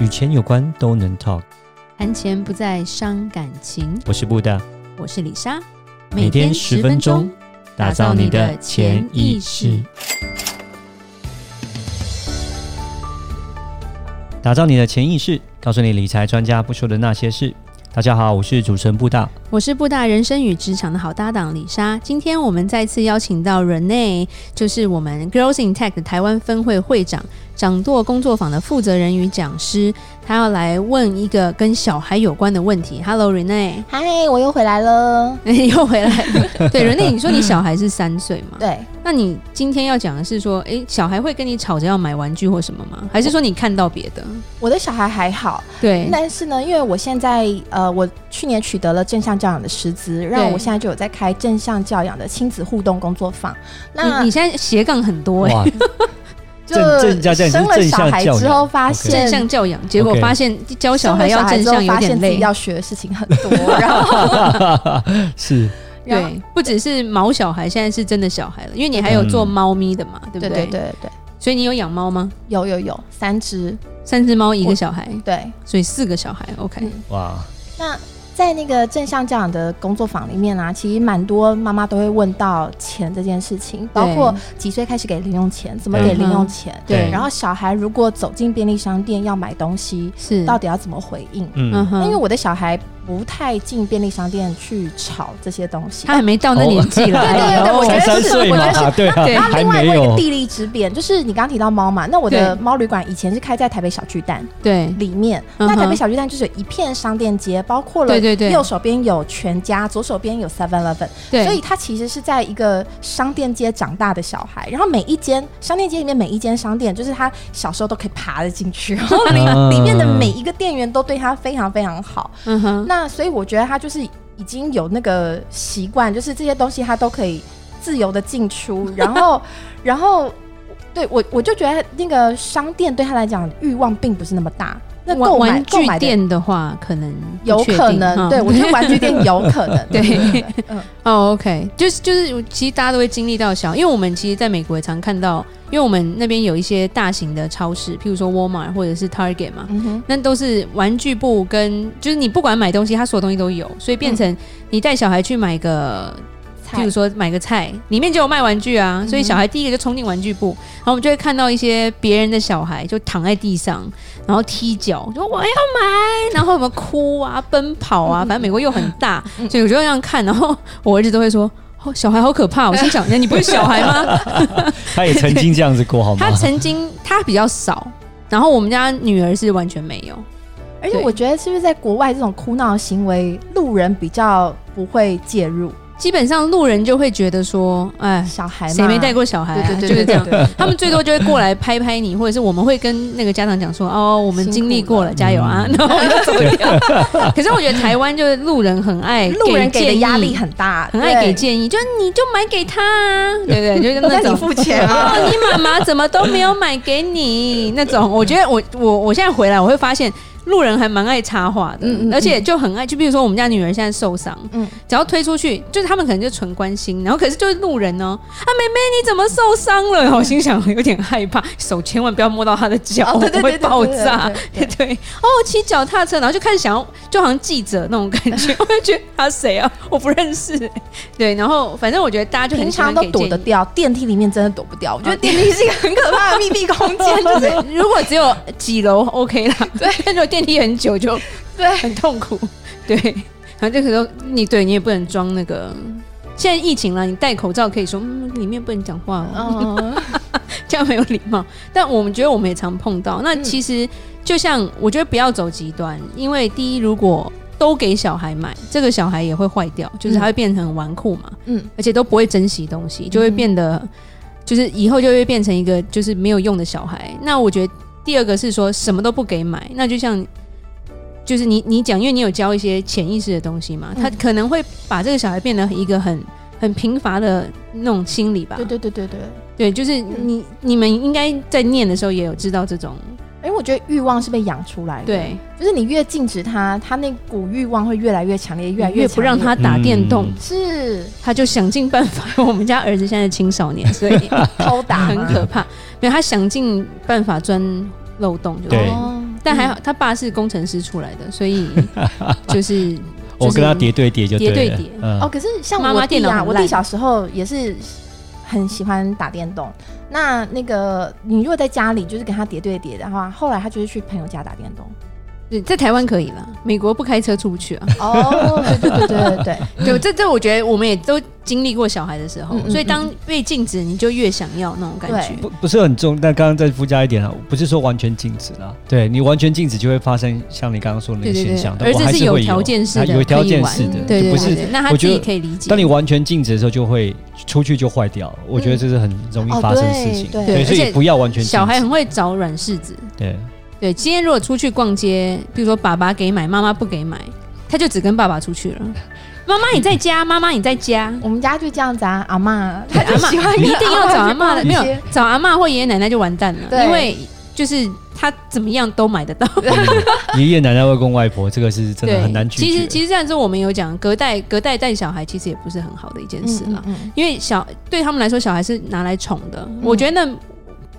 与钱有关都能 talk，谈钱不再伤感情。我是布大，我是李莎，每天十分钟，打造你的潜意识，打造你的潜意识，告诉你理财专家不说的那些事。大家好，我是主持人布大，我是布大人生与职场的好搭档李莎。今天我们再次邀请到 Renee，就是我们 Girls in Tech 的台湾分会会长。掌舵工作坊的负责人与讲师，他要来问一个跟小孩有关的问题。Hello，Renee，嗨，我又回来了，又回来了。对，Renee，你说你小孩是三岁吗？对。那你今天要讲的是说，哎，小孩会跟你吵着要买玩具或什么吗？还是说你看到别的？我的小孩还好，对。但是呢，因为我现在呃，我去年取得了正向教养的师资，让我现在就有在开正向教养的亲子互动工作坊。那你，你现在斜杠很多哎、欸。就生了小孩之后，发现正向教养，结果发现教小孩要正向有点累，要学的事情很多。然后 是，对，不只是毛小孩，现在是真的小孩了，因为你还有做猫咪的嘛，对不对？对对对。所以你有养猫吗？有有有，三只，三只猫一个小孩，对，所以四个小孩。OK，哇，那。在那个正向教养的工作坊里面啊，其实蛮多妈妈都会问到钱这件事情，包括几岁开始给零用钱，怎么给零用钱，对，然后小孩如果走进便利商店要买东西，是到底要怎么回应？嗯，因为我的小孩。不太进便利商店去炒这些东西，他还没到那年纪了。对对对，我觉得是，我觉得是。对啊，他另外一个地利之便，就是你刚刚提到猫嘛，那我的猫旅馆以前是开在台北小巨蛋，对，里面。那台北小巨蛋就是有一片商店街，包括了对对对，右手边有全家，左手边有 Seven Eleven，对，所以他其实是在一个商店街长大的小孩。然后每一间商店街里面每一间商店，就是他小时候都可以爬得进去，然后里里面的每一个店员都对他非常非常好。嗯哼，那。那所以我觉得他就是已经有那个习惯，就是这些东西他都可以自由的进出，然后，然后，对我我就觉得那个商店对他来讲欲望并不是那么大。那购买玩具店的话，可能有可能，对，我觉得玩具店有可能，对，嗯，哦，OK，就是就是，其实大家都会经历到小，因为我们其实在美国也常看到，因为我们那边有一些大型的超市，譬如说 Walmart 或者是 Target 嘛，那都是玩具部跟就是你不管买东西，它所有东西都有，所以变成你带小孩去买个。譬如说买个菜，里面就有卖玩具啊，嗯、所以小孩第一个就冲进玩具部，然后我们就会看到一些别人的小孩就躺在地上，然后踢脚，说我要买，然后我们哭啊、奔跑啊，反正美国又很大，所以我就这样看，然后我儿子都会说，哦，小孩好可怕，我心想，你不是小孩吗？他也曾经这样子过，好吗？他曾经他比较少，然后我们家女儿是完全没有，而且我觉得是不是在国外这种哭闹行为，路人比较不会介入。基本上路人就会觉得说，哎，小孩谁没带过小孩？对对对，就是这样。他们最多就会过来拍拍你，或者是我们会跟那个家长讲说，哦，我们经历过了，加油啊，然后就走掉。可是我觉得台湾就是路人很爱，路人给的压力很大，很爱给建议，就是你就买给他啊，对对，就是那种付钱啊，你妈妈怎么都没有买给你那种。我觉得我我我现在回来我会发现。路人还蛮爱插话的，嗯嗯嗯，而且就很爱，就比如说我们家女儿现在受伤，嗯，只要推出去，就是他们可能就纯关心，然后可是就是路人呢，啊，妹妹你怎么受伤了？我心想有点害怕，手千万不要摸到她的脚，哦、会爆炸，对对，哦，骑脚踏车，然后就开始想要，就好像记者那种感觉，我就觉得他谁啊？我不认识，对，然后反正我觉得大家就很常都躲得掉，电梯里面真的躲不掉，我觉得电梯是一个很可怕的 密闭空间，就是 如果只有几楼 OK 啦，对，但是电梯很久就 对。很痛苦，对，然后这个时候你对你也不能装那个，现在疫情了，你戴口罩可以说嗯，里面不能讲话哦，这样没有礼貌。但我们觉得我们也常碰到，那其实就像我觉得不要走极端，因为第一，如果都给小孩买，这个小孩也会坏掉，就是他会变成纨绔嘛，嗯，而且都不会珍惜东西，就会变得就是以后就会变成一个就是没有用的小孩。那我觉得。第二个是说什么都不给买，那就像就是你你讲，因为你有教一些潜意识的东西嘛，他可能会把这个小孩变得一个很很贫乏的那种心理吧。对对对对对，对，就是你你们应该在念的时候也有知道这种，因为我觉得欲望是被养出来的，对，就是你越禁止他，他那股欲望会越来越强烈，越来越不让他打电动，是。他就想尽办法。我们家儿子现在青少年，所以 偷打很可怕。因为他想尽办法钻漏洞，就对，但还好他爸是工程师出来的，所以 就是我跟他叠对叠就叠对叠。哦，可是像我弟啊，我弟小时候也是很喜欢打电动。那那个你如果在家里就是跟他叠对叠的话，后来他就是去朋友家打电动。对，在台湾可以了，美国不开车出不去啊。哦，对对对对对 对，这这我觉得我们也都经历过小孩的时候，所以当被禁止，你就越想要那种感觉。不不是很重，但刚刚再附加一点啊，不是说完全禁止了。对你完全禁止，就会发生像你刚刚说的那个现象。而且是有条件式的，有条件式的，对对，不是。那他自己可以理解。当你完全禁止的时候，就会出去就坏掉。我觉得这是很容易发生事情。对，所以不要完全禁止。小孩很会找软柿子。对。对，今天如果出去逛街，比如说爸爸给买，妈妈不给买，他就只跟爸爸出去了。妈妈你在家，妈妈你在家，我们家就这样子啊。阿嬷，他就喜欢一定要找阿妈的，没有找阿妈或爷爷奶奶就完蛋了，因为就是他怎么样都买得到。爷爷奶奶、外公外婆，这个是真的很难 拒绝。其实其实这样子，我们有讲隔代隔代带小孩，其实也不是很好的一件事啦。嗯嗯嗯，因为小对他们来说，小孩是拿来宠的。嗯、我觉得那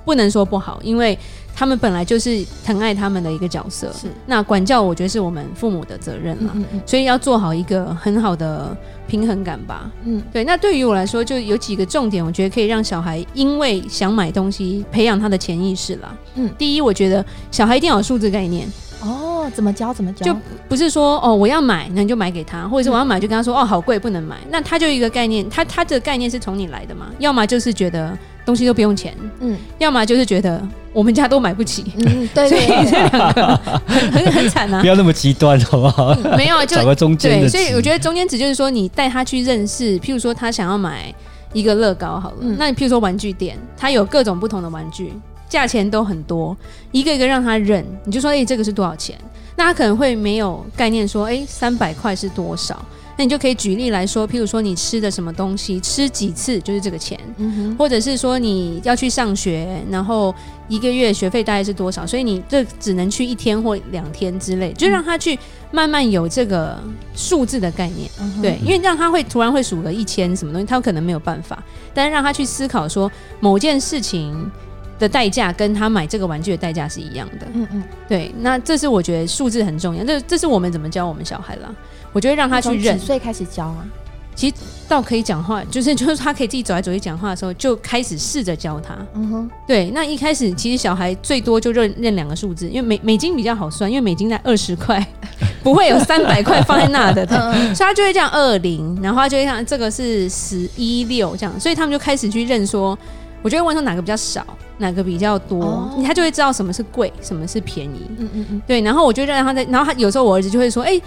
不能说不好，因为。他们本来就是疼爱他们的一个角色，是那管教，我觉得是我们父母的责任嘛，嗯嗯嗯，所以要做好一个很好的平衡感吧。嗯，对。那对于我来说，就有几个重点，我觉得可以让小孩因为想买东西，培养他的潜意识啦。嗯，第一，我觉得小孩一定要有数字概念。哦，怎么教？怎么教？就不是说哦，我要买，那你就买给他，或者是我要买，就跟他说、嗯、哦，好贵，不能买。那他就一个概念，他他的概念是从你来的嘛？要么就是觉得。东西都不用钱，嗯，要么就是觉得我们家都买不起，嗯，对，对，对，这两个很很很惨啊！不要那么极端，好不好？嗯、没有，就找个中间的。对，所以我觉得中间值就是说，你带他去认识，譬如说他想要买一个乐高，好了，嗯、那你譬如说玩具店，他有各种不同的玩具，价钱都很多，一个一个让他认，你就说，哎、欸，这个是多少钱？那他可能会没有概念，说，哎、欸，三百块是多少？那你就可以举例来说，譬如说你吃的什么东西，吃几次就是这个钱，嗯、哼。或者是说你要去上学，然后一个月学费大概是多少，所以你这只能去一天或两天之类，就让他去慢慢有这个数字的概念，嗯、对，因为让他会突然会数个一千什么东西，他可能没有办法，但是让他去思考说某件事情的代价跟他买这个玩具的代价是一样的，嗯嗯，对，那这是我觉得数字很重要，这这是我们怎么教我们小孩啦。我就会让他去认。几岁开始教啊？其实到可以讲话，就是就是他可以自己走来走去讲话的时候，就开始试着教他。嗯哼，对。那一开始其实小孩最多就认认两个数字，因为美美金比较好算，因为美金在二十块，不会有三百块放在那的，所以他就会这样二零，然后他就会像这个是十一六这样，所以他们就开始去认说，我就会问说哪个比较少，哪个比较多，哦、他就会知道什么是贵，什么是便宜。嗯嗯嗯，对。然后我就让他在，然后他有时候我儿子就会说，哎、欸。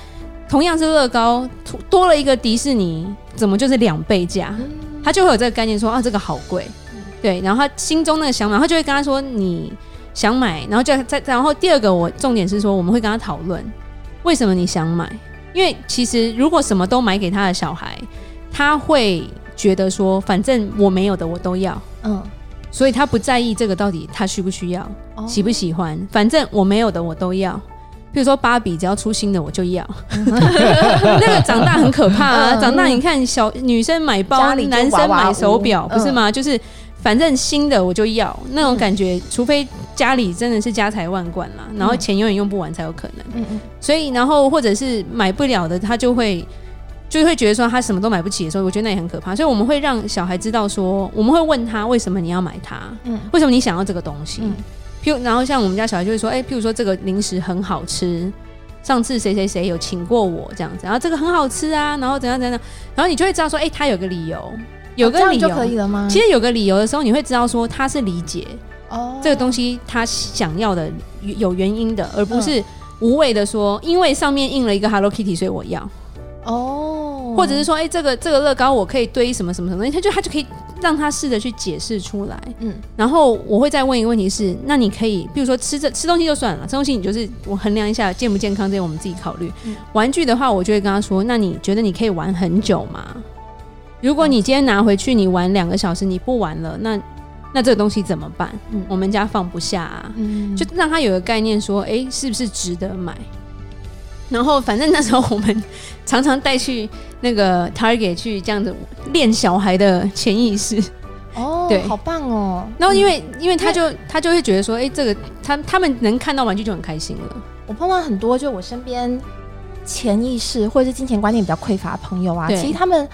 同样是乐高，多了一个迪士尼，怎么就是两倍价？他就会有这个概念说啊，这个好贵，对。然后他心中那个想法，他就会跟他说你想买，然后就再然后第二个我重点是说，我们会跟他讨论为什么你想买，因为其实如果什么都买给他的小孩，他会觉得说反正我没有的我都要，嗯，所以他不在意这个到底他需不需要，喜不喜欢，反正我没有的我都要。比如说芭比，只要出新的我就要。那个长大很可怕啊！长大你看，小女生买包，娃娃男生买手表，不是吗？就是反正新的我就要那种感觉，除非家里真的是家财万贯啦，然后钱永远用不完才有可能。所以，然后或者是买不了的，他就会就会觉得说他什么都买不起的时候，我觉得那也很可怕。所以我们会让小孩知道说，我们会问他为什么你要买它？为什么你想要这个东西？譬如，然后像我们家小孩就会说，哎，譬如说这个零食很好吃，上次谁谁谁有请过我这样子，然后这个很好吃啊，然后怎样怎样，然后你就会知道说，哎，他有个理由，有个理由、哦、就可以了吗？其实有个理由的时候，你会知道说他是理解哦这个东西他想要的有原因的，而不是无谓的说，因为上面印了一个 Hello Kitty，所以我要哦，或者是说，哎，这个这个乐高我可以堆什么什么什么，他就他就可以。让他试着去解释出来，嗯，然后我会再问一个问题是，那你可以，比如说吃这吃东西就算了，吃东西你就是我衡量一下健不健康，这些我们自己考虑。嗯，玩具的话，我就会跟他说，那你觉得你可以玩很久吗？如果你今天拿回去，你玩两个小时，你不玩了，那那这个东西怎么办？嗯，我们家放不下啊，嗯，就让他有个概念，说，哎，是不是值得买？然后，反正那时候我们常常带去那个 Target 去这样子练小孩的潜意识。哦，对，好棒哦。然后因为因为他就他就会觉得说，哎，这个他他们能看到玩具就很开心了。我碰到很多就我身边。潜意识或者是金钱观念比较匮乏的朋友啊，其实他们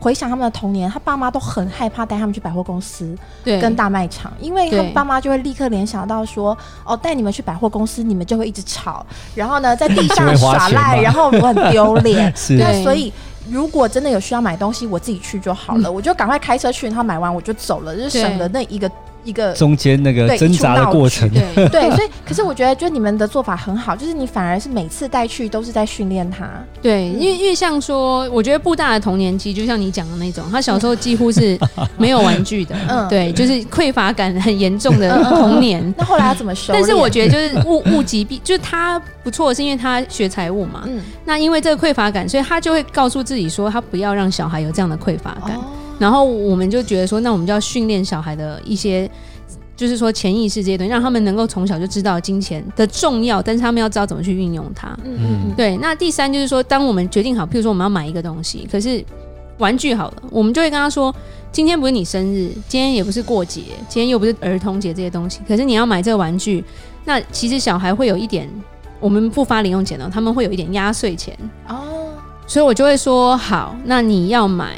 回想他们的童年，他爸妈都很害怕带他们去百货公司，对，跟大卖场，因为他们爸妈就会立刻联想到说，哦，带你们去百货公司，你们就会一直吵，然后呢，在地上耍赖，然后我很丢脸。那所以，如果真的有需要买东西，我自己去就好了，嗯、我就赶快开车去，然后买完我就走了，就省了那一个。一个中间那个挣扎的过程，对，对，所以可是我觉得，就你们的做法很好，就是你反而是每次带去都是在训练他，对，因为因为像说，我觉得布大的童年期就像你讲的那种，他小时候几乎是 没有玩具的，嗯，对，就是匮乏感很严重的童年。那后来他怎么修？但是我觉得就是物物极必，就是他不错，是因为他学财务嘛，嗯，那因为这个匮乏感，所以他就会告诉自己说，他不要让小孩有这样的匮乏感。哦然后我们就觉得说，那我们就要训练小孩的一些，就是说潜意识这些东西，让他们能够从小就知道金钱的重要，但是他们要知道怎么去运用它。嗯嗯。对。那第三就是说，当我们决定好，譬如说我们要买一个东西，可是玩具好了，我们就会跟他说，今天不是你生日，今天也不是过节，今天又不是儿童节这些东西，可是你要买这个玩具，那其实小孩会有一点，我们不发零用钱呢，他们会有一点压岁钱哦，所以我就会说，好，那你要买。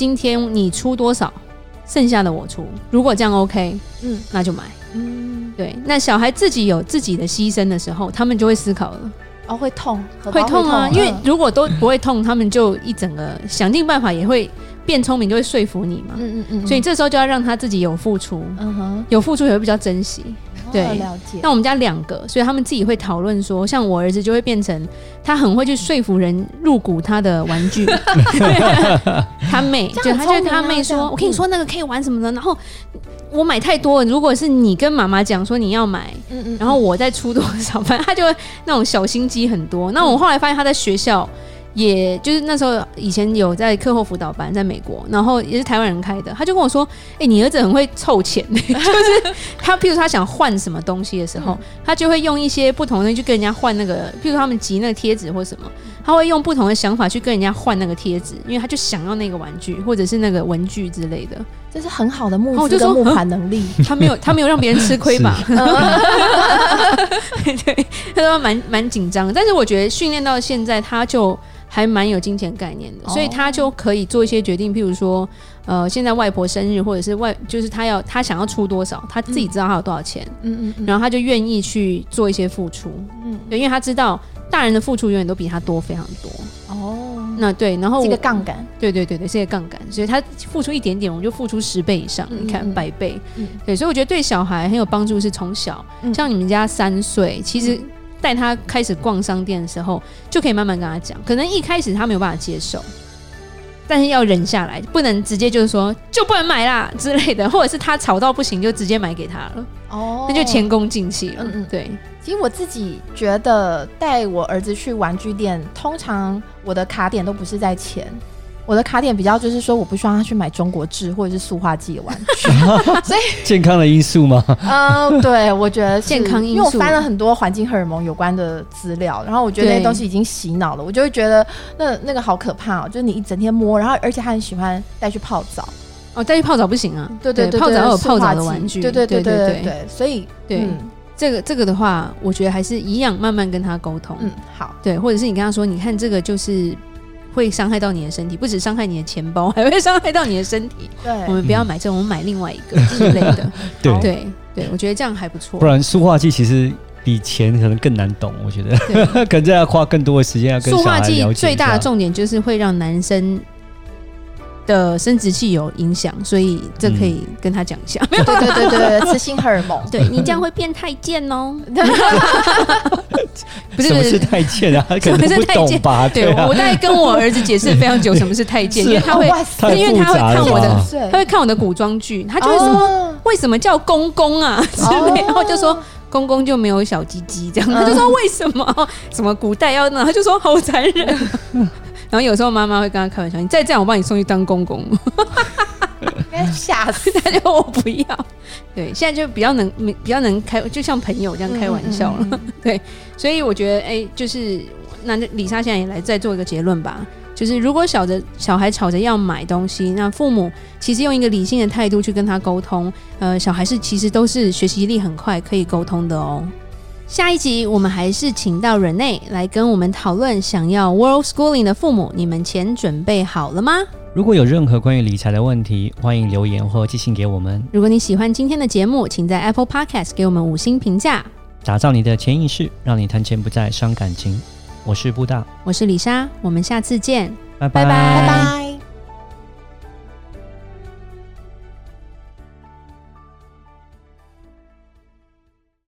今天你出多少，剩下的我出。如果这样 OK，嗯，那就买。嗯，对。那小孩自己有自己的牺牲的时候，他们就会思考了。哦，会痛，会痛啊！因为如果都不会痛，他们就一整个想尽办法也会变聪明，就会说服你嘛。嗯嗯嗯。所以这时候就要让他自己有付出，嗯哼，有付出也会比较珍惜。对，了解。那我们家两个，所以他们自己会讨论说，像我儿子就会变成他很会去说服人入股他的玩具。他妹就他就跟他妹说：“我跟你说那个可以玩什么的。”然后我买太多了，如果是你跟妈妈讲说你要买，嗯嗯，然后我再出多少，反正他就会那种小心机很多。那我后来发现他在学校。也就是那时候，以前有在课后辅导班，在美国，然后也是台湾人开的。他就跟我说：“哎、欸，你儿子很会凑钱，就是他，譬如他想换什么东西的时候，他就会用一些不同的东西去跟人家换那个，譬如他们集那个贴纸或什么，他会用不同的想法去跟人家换那个贴纸，因为他就想要那个玩具或者是那个文具之类的。这是很好的募资跟募款能力。他没有，他没有让别人吃亏吧？对，他说蛮蛮紧张，但是我觉得训练到现在，他就。还蛮有金钱概念的，所以他就可以做一些决定，譬如说，呃，现在外婆生日，或者是外，就是他要他想要出多少，他自己知道他有多少钱，嗯嗯，嗯，然后他就愿意去做一些付出，嗯，对，因为他知道大人的付出永远都比他多非常多，哦，那对，然后这个杠杆，对对对对，这个杠杆，所以他付出一点点，我们就付出十倍以上，嗯、你看百倍，嗯，对，所以我觉得对小孩很有帮助，是从小，嗯、像你们家三岁，其实。带他开始逛商店的时候，就可以慢慢跟他讲。可能一开始他没有办法接受，但是要忍下来，不能直接就是说就不能买啦之类的，或者是他吵到不行就直接买给他了。哦，那就前功尽弃了。嗯嗯，对。其实我自己觉得带我儿子去玩具店，通常我的卡点都不是在钱。我的卡点比较就是说，我不希望他去买中国制或者是塑化剂的玩具，所以健康的因素吗？嗯，对，我觉得健康因素，因为我翻了很多环境荷尔蒙有关的资料，然后我觉得那些东西已经洗脑了，我就会觉得那那个好可怕哦，就是你一整天摸，然后而且他很喜欢带去泡澡，哦，带去泡澡不行啊，对对对，泡澡要有泡澡的玩具，对对对对对对，所以对这个这个的话，我觉得还是一样慢慢跟他沟通，嗯，好，对，或者是你跟他说，你看这个就是。会伤害到你的身体，不止伤害你的钱包，还会伤害到你的身体。对，我们不要买这种，我们买另外一个 之类的。对对对，我觉得这样还不错。不然塑化剂其实比钱可能更难懂，我觉得 可能要花更多的时间要跟塑化剂最大的重点就是会让男生。的生殖器有影响，所以这可以跟他讲一下。对对对对，雌性荷尔蒙，对你这样会变太监哦。不是什么是太监啊？可能不懂吧？对，我大概跟我儿子解释非常久什么是太监，因为他会，因为他会看我的，他会看我的古装剧，他就会说为什么叫公公啊之类，然后就说公公就没有小鸡鸡这样，他就说为什么？什么古代要那？他就说好残忍。然后有时候妈妈会跟他开玩笑：“你再这样，我把你送去当公公。”吓死他！就我不要。对，现在就比较能比较能开，就像朋友这样开玩笑了。嗯嗯嗯 对，所以我觉得，哎，就是那李莎现在也来再做一个结论吧。就是如果小的小孩吵着要买东西，那父母其实用一个理性的态度去跟他沟通，呃，小孩是其实都是学习力很快，可以沟通的哦。下一集我们还是请到 Renee 来跟我们讨论，想要 World Schooling 的父母，你们钱准备好了吗？如果有任何关于理财的问题，欢迎留言或寄信给我们。如果你喜欢今天的节目，请在 Apple Podcast 给我们五星评价。打造你的潜意识，让你谈钱不再伤感情。我是布大，我是李莎，我们下次见，拜拜拜拜。